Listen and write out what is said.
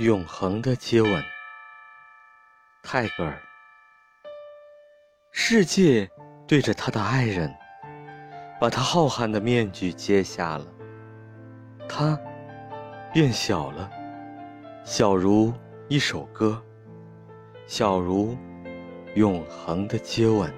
永恒的接吻泰戈尔世界对着他的爱人，把他浩瀚的面具揭下了。他变小了，小如一首歌，小如永恒的接吻。